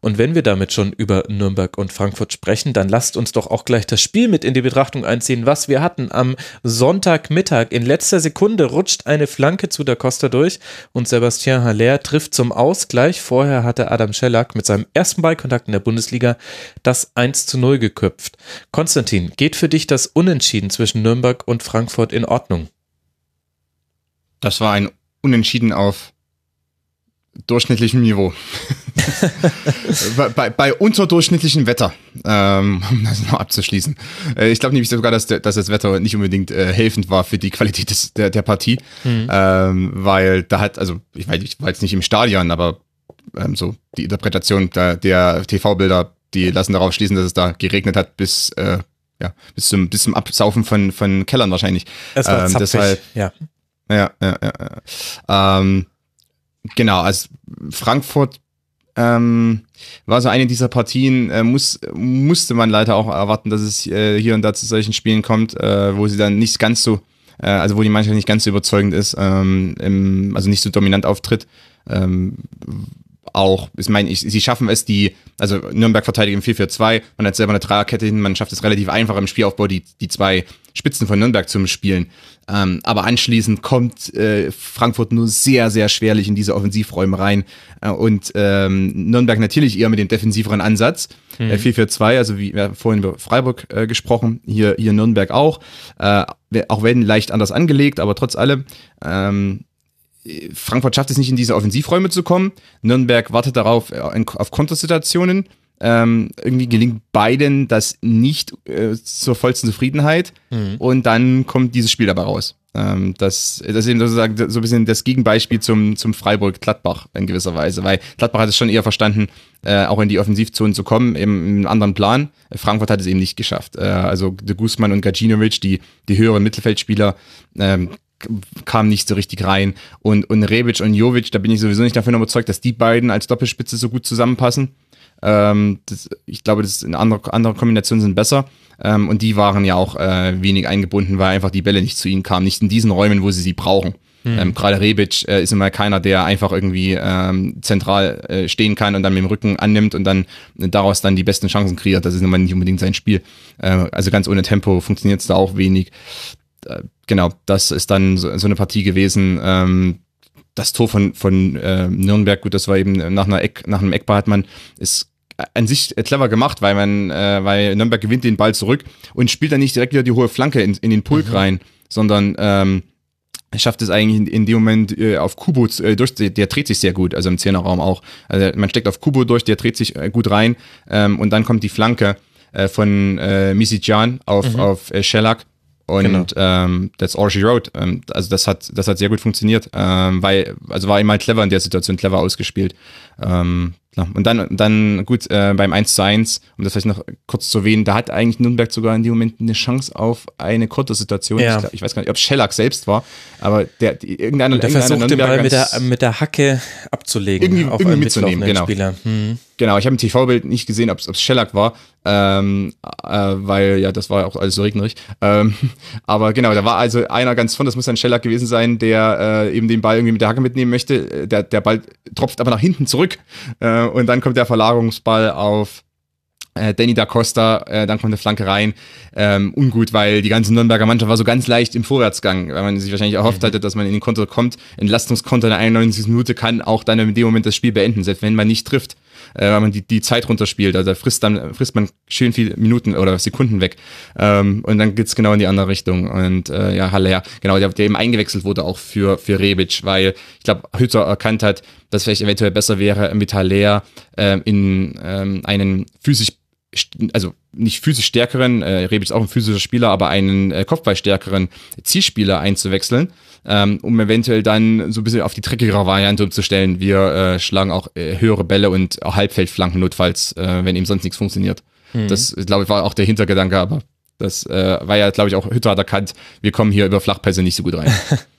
Und wenn wir damit schon über Nürnberg und Frankfurt sprechen, dann lasst uns doch auch gleich das Spiel mit in die Betrachtung einziehen, was wir hatten. Am Sonntagmittag in letzter Sekunde rutscht eine Flanke zu der Costa durch und Sebastian Haller trifft zum Ausgleich. Vorher hatte Adam Schellack mit seinem ersten Ballkontakt in der Bundesliga das 1 zu 0 geköpft. Konstantin, geht für dich das Unentschieden zwischen Nürnberg und Frankfurt in Ordnung? Das war ein Unentschieden auf durchschnittlichem Niveau. bei, bei, bei unterdurchschnittlichem Wetter, ähm, um das noch abzuschließen. Äh, ich glaube nämlich sogar, dass, dass das Wetter nicht unbedingt äh, helfend war für die Qualität des, der, der Partie, ähm, weil da hat, also ich weiß, ich war jetzt nicht im Stadion, aber ähm, so die Interpretation der, der TV-Bilder, die lassen darauf schließen, dass es da geregnet hat bis äh, ja bis zum bis zum Absaufen von von Kellern wahrscheinlich. Es war Ähm, zapfig, deshalb- ja. Ja, ja, ja. ja. Ähm, genau, also Frankfurt ähm, war so eine dieser Partien, äh, muss, musste man leider auch erwarten, dass es äh, hier und da zu solchen Spielen kommt, äh, wo sie dann nicht ganz so, äh, also wo die Mannschaft nicht ganz so überzeugend ist, ähm, im, also nicht so dominant auftritt. Ähm, auch, ich meine, ich, sie schaffen es, die, also Nürnberg verteidigt im 4-4-2, man hat selber eine Dreierkette hin, man schafft es relativ einfach im Spielaufbau, die, die zwei Spitzen von Nürnberg zu spielen. Ähm, aber anschließend kommt äh, Frankfurt nur sehr, sehr schwerlich in diese Offensivräume rein. Äh, und ähm, Nürnberg natürlich eher mit dem defensiveren Ansatz. Äh, 4-4-2, also wie wir vorhin über Freiburg äh, gesprochen, hier, hier Nürnberg auch. Äh, auch wenn leicht anders angelegt, aber trotz allem. Ähm, Frankfurt schafft es nicht, in diese Offensivräume zu kommen. Nürnberg wartet darauf, äh, auf Kontersituationen. Ähm, irgendwie gelingt beiden das nicht äh, zur vollsten Zufriedenheit. Und dann kommt dieses Spiel dabei raus. Ähm, das, das ist eben sozusagen so ein bisschen das Gegenbeispiel zum, zum Freiburg-Gladbach in gewisser Weise, weil Gladbach hat es schon eher verstanden, äh, auch in die Offensivzone zu kommen, im, im anderen Plan. Frankfurt hat es eben nicht geschafft. Äh, also de Guzman und Gacinovic, die, die höheren Mittelfeldspieler, ähm, kam nicht so richtig rein. Und, und Rebic und Jovic, da bin ich sowieso nicht davon überzeugt, dass die beiden als Doppelspitze so gut zusammenpassen. Ähm, das, ich glaube, das eine andere, andere Kombinationen sind besser. Ähm, und die waren ja auch äh, wenig eingebunden, weil einfach die Bälle nicht zu ihnen kamen, nicht in diesen Räumen, wo sie sie brauchen. Ähm, Gerade Rebic äh, ist immer keiner, der einfach irgendwie ähm, zentral äh, stehen kann und dann mit dem Rücken annimmt und dann daraus dann die besten Chancen kreiert. Das ist immer nicht unbedingt sein Spiel. Äh, also ganz ohne Tempo funktioniert es da auch wenig genau, das ist dann so, so eine Partie gewesen. Ähm, das Tor von, von äh, Nürnberg, gut, das war eben nach einer Eck, nach einem Eckball hat man, ist an sich clever gemacht, weil man, äh, weil Nürnberg gewinnt den Ball zurück und spielt dann nicht direkt wieder die hohe Flanke in, in den Pulk rein, sondern ähm, schafft es eigentlich in, in dem Moment äh, auf Kubo äh, durch, der, dreht sich sehr gut, also im Zehnerraum auch. Also man steckt auf Kubo durch, der dreht sich äh, gut rein ähm, und dann kommt die Flanke äh, von äh, Misicjan auf, auf äh, Shellac und Genau. ähm, that's all she wrote. Ähm, also das hat, das hat sehr gut funktioniert, ähm, weil, also war immer clever in der Situation, clever ausgespielt. Ähm, ja. Und dann, dann gut, äh, beim 1 zu 1, um das vielleicht noch kurz zu erwähnen, da hat eigentlich Nürnberg sogar in dem Moment eine Chance auf eine Kontersituation. Ja. Ich, glaub- ich weiß gar nicht, ob Schellack selbst war, aber der, die, irgendeiner, Der irgendeiner versucht den Ball mit der, mit der Hacke abzulegen Irgendwie- auf irgendwie mitzunehmen, genau. Spieler. Hm. Genau, ich habe im TV-Bild nicht gesehen, ob es Shellac war, ähm, äh, weil ja, das war ja auch alles so regnerig. Ähm, aber genau, da war also einer ganz vorne, das muss ein Shellac gewesen sein, der äh, eben den Ball irgendwie mit der Hacke mitnehmen möchte. Äh, Der, der Ball tropft aber nach hinten zurück äh, und dann kommt der Verlagerungsball auf äh, Danny da Costa, äh, dann kommt eine Flanke rein. Ähm, ungut, weil die ganze Nürnberger Mannschaft war so ganz leicht im Vorwärtsgang, weil man sich wahrscheinlich erhofft hatte, dass man in den Konter kommt. Entlastungskonter in der 91. Minute kann auch dann in dem Moment das Spiel beenden, selbst wenn man nicht trifft, äh, weil man die, die Zeit runterspielt. Also da frisst, dann, frisst man schön viele Minuten oder Sekunden weg. Ähm, und dann geht's genau in die andere Richtung. Und äh, ja, Haller, genau, der, der eben eingewechselt wurde auch für, für Rebic, weil ich glaube, Hütter erkannt hat, dass vielleicht eventuell besser wäre, mit Haller äh, in ähm, einen physisch also nicht physisch stärkeren, äh, Rebic ist auch ein physischer Spieler, aber einen äh, Kopfballstärkeren Zielspieler einzuwechseln, ähm, um eventuell dann so ein bisschen auf die dreckigere Variante umzustellen. Wir äh, schlagen auch äh, höhere Bälle und auch Halbfeldflanken notfalls, äh, wenn eben sonst nichts funktioniert. Mhm. Das, glaube ich, war auch der Hintergedanke, aber das äh, war ja, glaube ich, auch Hütter hat erkannt, wir kommen hier über Flachpässe nicht so gut rein.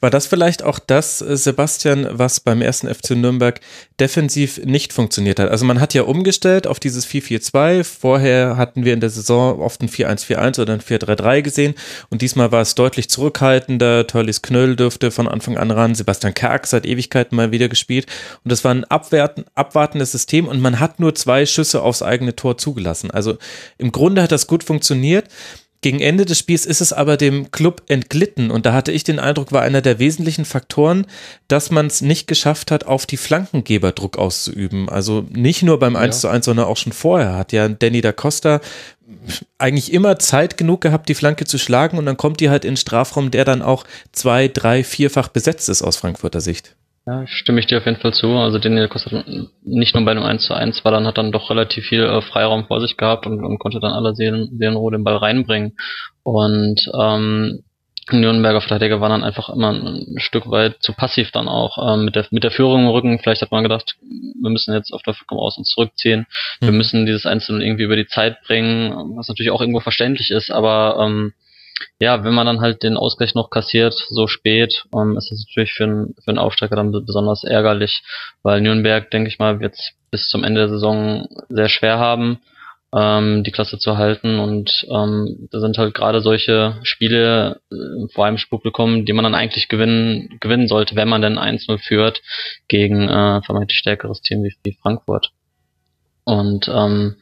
War das vielleicht auch das, äh, Sebastian, was beim ersten FC Nürnberg defensiv nicht funktioniert hat? Also man hat ja umgestellt auf dieses 4-4-2. Vorher hatten wir in der Saison oft ein 4-1-4-1 oder ein 4-3-3 gesehen und diesmal war es deutlich zurückhaltender. Törlis Knöll dürfte von Anfang an ran. Sebastian Kerk seit Ewigkeiten mal wieder gespielt und das war ein abwerten, abwartendes System und man hat nur zwei Schüsse aufs eigene Tor zugelassen. Also im Grunde hat das gut funktioniert. Gegen Ende des Spiels ist es aber dem Club entglitten und da hatte ich den Eindruck, war einer der wesentlichen Faktoren, dass man es nicht geschafft hat, auf die Flankengeber Druck auszuüben. Also nicht nur beim 1 zu 1, sondern auch schon vorher hat ja Danny da Costa eigentlich immer Zeit genug gehabt, die Flanke zu schlagen und dann kommt die halt in den Strafraum, der dann auch zwei, drei, vierfach besetzt ist aus Frankfurter Sicht. Ja, stimme ich dir auf jeden Fall zu. Also Daniel Costa nicht nur bei einem 1 zu 1 war, dann hat dann doch relativ viel äh, Freiraum vor sich gehabt und, und konnte dann aller Seelen, Seelenruhe den Ball reinbringen. Und ähm, Nürnberger Verteidiger waren dann einfach immer ein Stück weit zu passiv dann auch ähm, mit der mit der Führung im Rücken. Vielleicht hat man gedacht, wir müssen jetzt auf der Komm aus und zurückziehen. Mhm. Wir hm. müssen dieses Einzelne irgendwie über die Zeit bringen, was natürlich auch irgendwo verständlich ist, aber ähm, ja, wenn man dann halt den Ausgleich noch kassiert, so spät, ähm, ist das natürlich für, einen für Aufsteiger dann besonders ärgerlich, weil Nürnberg, denke ich mal, wird bis zum Ende der Saison sehr schwer haben, ähm, die Klasse zu halten und ähm, da sind halt gerade solche Spiele äh, vor allem Publikum, die man dann eigentlich gewinnen, gewinnen sollte, wenn man denn 1-0 führt gegen äh, vermeintlich stärkeres Team wie, wie Frankfurt. Und ähm,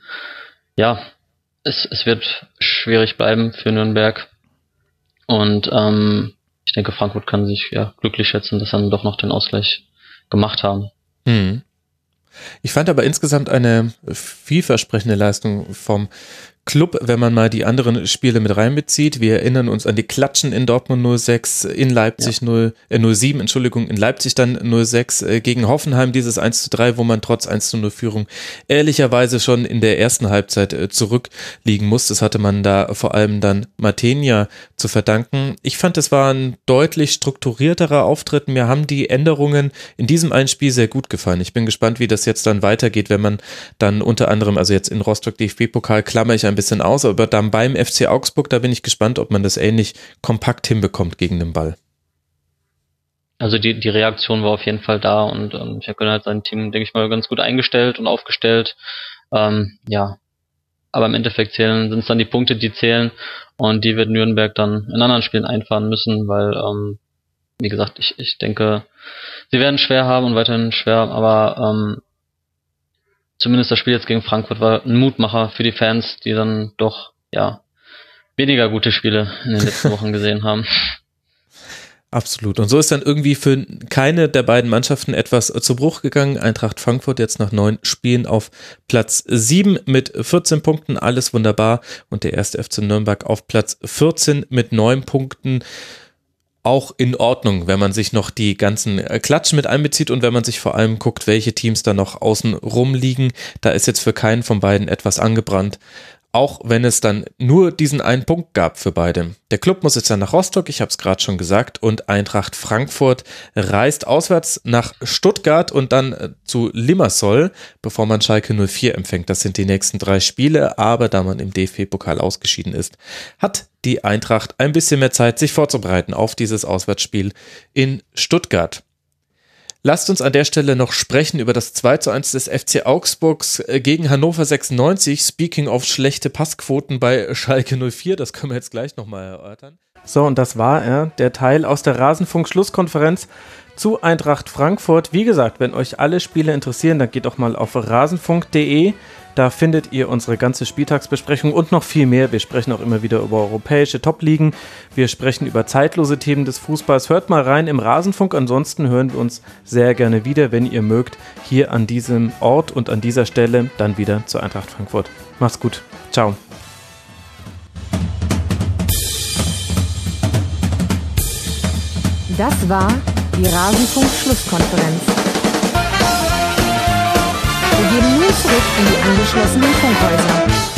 ja, es, es wird schwierig bleiben für Nürnberg. Und ähm, ich denke, Frankfurt kann sich ja glücklich schätzen, dass sie dann doch noch den Ausgleich gemacht haben. Hm. Ich fand aber insgesamt eine vielversprechende Leistung vom Club, wenn man mal die anderen Spiele mit reinbezieht. Wir erinnern uns an die Klatschen in Dortmund 06, in Leipzig ja. 0, äh, 07, Entschuldigung, in Leipzig dann 06, äh, gegen Hoffenheim dieses 1 zu 3, wo man trotz 1 zu 0 Führung ehrlicherweise schon in der ersten Halbzeit äh, zurückliegen muss. Das hatte man da vor allem dann Martenia zu verdanken. Ich fand, es war ein deutlich strukturierterer Auftritt. Mir haben die Änderungen in diesem einen Spiel sehr gut gefallen. Ich bin gespannt, wie das jetzt dann weitergeht, wenn man dann unter anderem, also jetzt in Rostock DFB-Pokal, klammer ich ein bisschen aus, aber dann beim FC Augsburg, da bin ich gespannt, ob man das ähnlich kompakt hinbekommt gegen den Ball. Also die, die Reaktion war auf jeden Fall da und ähm, Jacqueline hat sein Team, denke ich mal, ganz gut eingestellt und aufgestellt. Ähm, ja, aber im Endeffekt zählen sind es dann die Punkte, die zählen und die wird Nürnberg dann in anderen Spielen einfahren müssen, weil, ähm, wie gesagt, ich, ich denke, sie werden schwer haben und weiterhin schwer, aber ähm, zumindest das Spiel jetzt gegen Frankfurt war ein Mutmacher für die Fans, die dann doch, ja, weniger gute Spiele in den letzten Wochen gesehen haben. Absolut. Und so ist dann irgendwie für keine der beiden Mannschaften etwas zu Bruch gegangen. Eintracht Frankfurt jetzt nach neun Spielen auf Platz sieben mit 14 Punkten. Alles wunderbar. Und der erste FC Nürnberg auf Platz 14 mit neun Punkten auch in Ordnung, wenn man sich noch die ganzen äh, Klatschen mit einbezieht und wenn man sich vor allem guckt, welche Teams da noch außen rumliegen. Da ist jetzt für keinen von beiden etwas angebrannt auch wenn es dann nur diesen einen Punkt gab für beide. Der Club muss jetzt dann nach Rostock, ich habe es gerade schon gesagt, und Eintracht Frankfurt reist auswärts nach Stuttgart und dann äh, zu Limassol, bevor man Schalke 04 empfängt. Das sind die nächsten drei Spiele, aber da man im DFB-Pokal ausgeschieden ist, hat die Eintracht ein bisschen mehr Zeit, sich vorzubereiten auf dieses Auswärtsspiel in Stuttgart. Lasst uns an der Stelle noch sprechen über das 2 zu 1 des FC Augsburgs äh, gegen Hannover 96. Speaking of schlechte Passquoten bei Schalke 04, das können wir jetzt gleich nochmal erörtern. So, und das war er, der Teil aus der Rasenfunk-Schlusskonferenz zu Eintracht Frankfurt. Wie gesagt, wenn euch alle Spiele interessieren, dann geht doch mal auf rasenfunk.de. Da findet ihr unsere ganze Spieltagsbesprechung und noch viel mehr. Wir sprechen auch immer wieder über europäische Top-Ligen. Wir sprechen über zeitlose Themen des Fußballs. Hört mal rein im Rasenfunk. Ansonsten hören wir uns sehr gerne wieder, wenn ihr mögt, hier an diesem Ort und an dieser Stelle dann wieder zur Eintracht Frankfurt. Macht's gut. Ciao. Das war die Rasenfunk-Schlusskonferenz. Zurück in die angeschlossenen Funkhäuser.